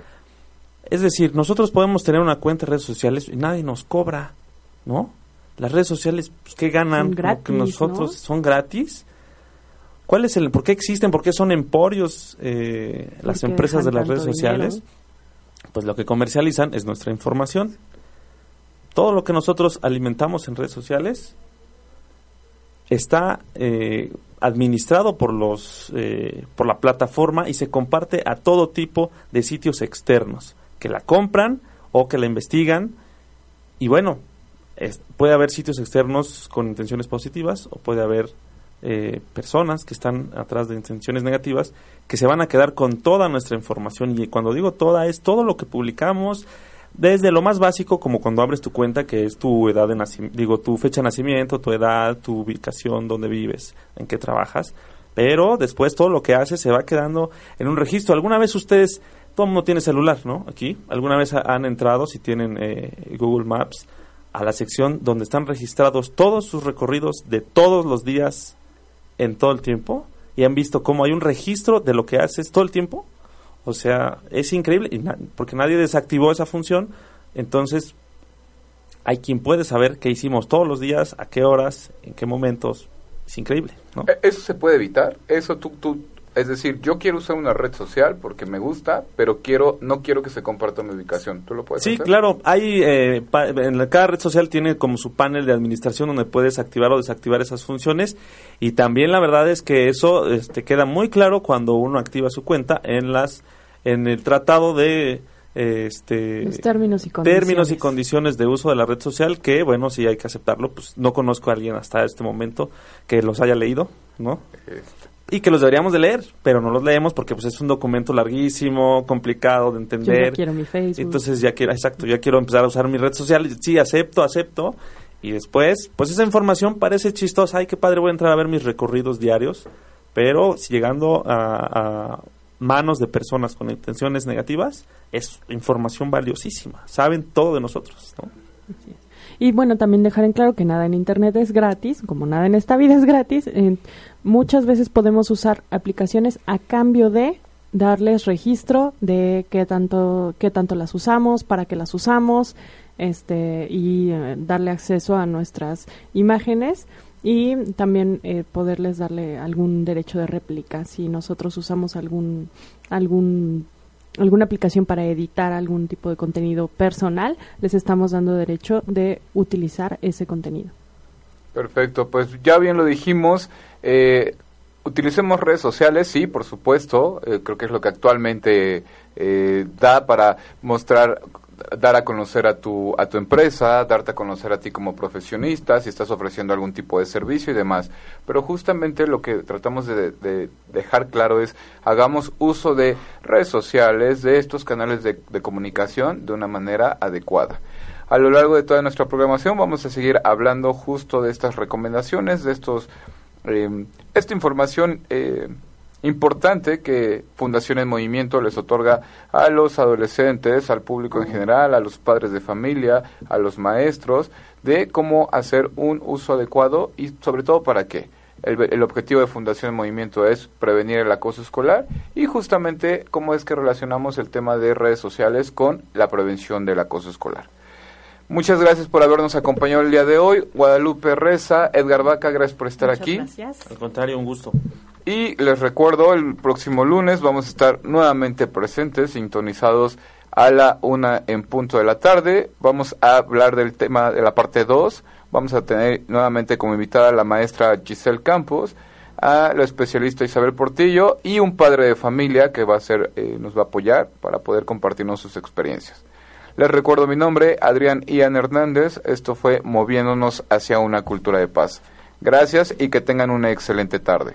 Es decir, nosotros podemos tener una cuenta de redes sociales y nadie nos cobra, ¿no? Las redes sociales, pues, ¿qué ganan? Gratis, que nosotros ¿no? son gratis. ¿Cuál es el, por qué existen, por qué son emporios eh, las empresas de las redes sociales? dinero. Pues lo que comercializan es nuestra información. Todo lo que nosotros alimentamos en redes sociales está eh, administrado por los eh, por la plataforma y se comparte a todo tipo de sitios externos que la compran o que la investigan y bueno puede haber sitios externos con intenciones positivas o puede haber eh, personas que están atrás de intenciones negativas que se van a quedar con toda nuestra información y cuando digo toda es todo lo que publicamos desde lo más básico como cuando abres tu cuenta que es tu edad de nacimiento, digo tu fecha de nacimiento, tu edad, tu ubicación, dónde vives, en qué trabajas, pero después todo lo que haces se va quedando en un registro. ¿Alguna vez ustedes, todo el mundo tiene celular, ¿no? Aquí, ¿alguna vez ha- han entrado si tienen eh, Google Maps a la sección donde están registrados todos sus recorridos de todos los días en todo el tiempo y han visto cómo hay un registro de lo que haces todo el tiempo? O sea, es increíble y porque nadie desactivó esa función, entonces hay quien puede saber qué hicimos todos los días, a qué horas, en qué momentos. Es increíble, ¿no? E- ¿Eso se puede evitar? Eso tú, es decir, yo quiero usar una red social porque me gusta, pero quiero, no quiero que se comparta mi ubicación. ¿Tú lo puedes Sí, hacer? claro, hay eh, pa- en la- cada red social tiene como su panel de administración donde puedes activar o desactivar esas funciones y también la verdad es que eso este, queda muy claro cuando uno activa su cuenta en las en el tratado de este Los términos y condiciones. términos y condiciones de uso de la red social que bueno sí hay que aceptarlo pues no conozco a alguien hasta este momento que los haya leído no y que los deberíamos de leer pero no los leemos porque pues es un documento larguísimo complicado de Yo entender ya quiero mi Facebook. entonces ya quiero, exacto, ya quiero empezar a usar mi red social. Sí, acepto, acepto. Y después, pues esa información parece chistosa. Ay, qué padre, voy a entrar a ver mis recorridos diarios. Pero si llegando a, a manos de personas con intenciones negativas, es información valiosísima. Saben todo de nosotros, ¿no? Y bueno, también dejar en claro que nada en Internet es gratis, como nada en esta vida es gratis. eh, muchas veces podemos usar aplicaciones a cambio de darles registro de qué tanto, qué tanto las usamos, para qué las usamos, este, y eh, darle acceso a nuestras imágenes y también eh, poderles darle algún derecho de réplica si nosotros usamos algún algún alguna aplicación para editar algún tipo de contenido personal, les estamos dando derecho de utilizar ese contenido. Perfecto, pues ya bien lo dijimos. eh, utilicemos redes sociales, sí, por supuesto. eh, creo que es lo que actualmente eh, da para mostrar, dar a conocer a tu, a tu empresa, darte a conocer a ti como profesionista, si estás ofreciendo algún tipo de servicio y demás. Pero justamente lo que tratamos de, de dejar claro es, hagamos uso de redes sociales, de estos canales de, de comunicación de una manera adecuada. A lo largo de toda nuestra programación vamos a seguir hablando justo de estas recomendaciones, de estos eh, esta información eh, importante que Fundación en Movimiento les otorga a los adolescentes, al público en general, a los padres de familia, a los maestros, de cómo hacer un uso adecuado y sobre todo para qué. El, el objetivo de Fundación en Movimiento es prevenir el acoso escolar y justamente cómo es que relacionamos el tema de redes sociales con la prevención del acoso escolar. Muchas gracias por habernos acompañado el día de hoy. Guadalupe Reza, Edgar Vaca, gracias por estar aquí. Al contrario, un gusto. Y les recuerdo, el próximo lunes vamos a estar nuevamente presentes, sintonizados a la una en punto de la tarde. Vamos a hablar del tema de la parte 2. Vamos a tener nuevamente como invitada a la maestra Giselle Campos, a la especialista Isabel Portillo y un padre de familia que va a ser, eh, nos va a apoyar para poder compartirnos sus experiencias. Les recuerdo mi nombre, Adrián Ian Hernández. Esto fue Moviéndonos hacia una cultura de paz. Gracias y que tengan una excelente tarde.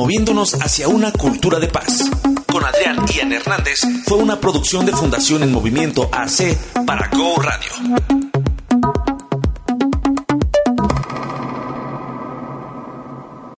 Moviéndonos hacia una cultura de paz. Con Adrián Ian Hernández fue una producción de Fundación en Movimiento AC para Go Radio.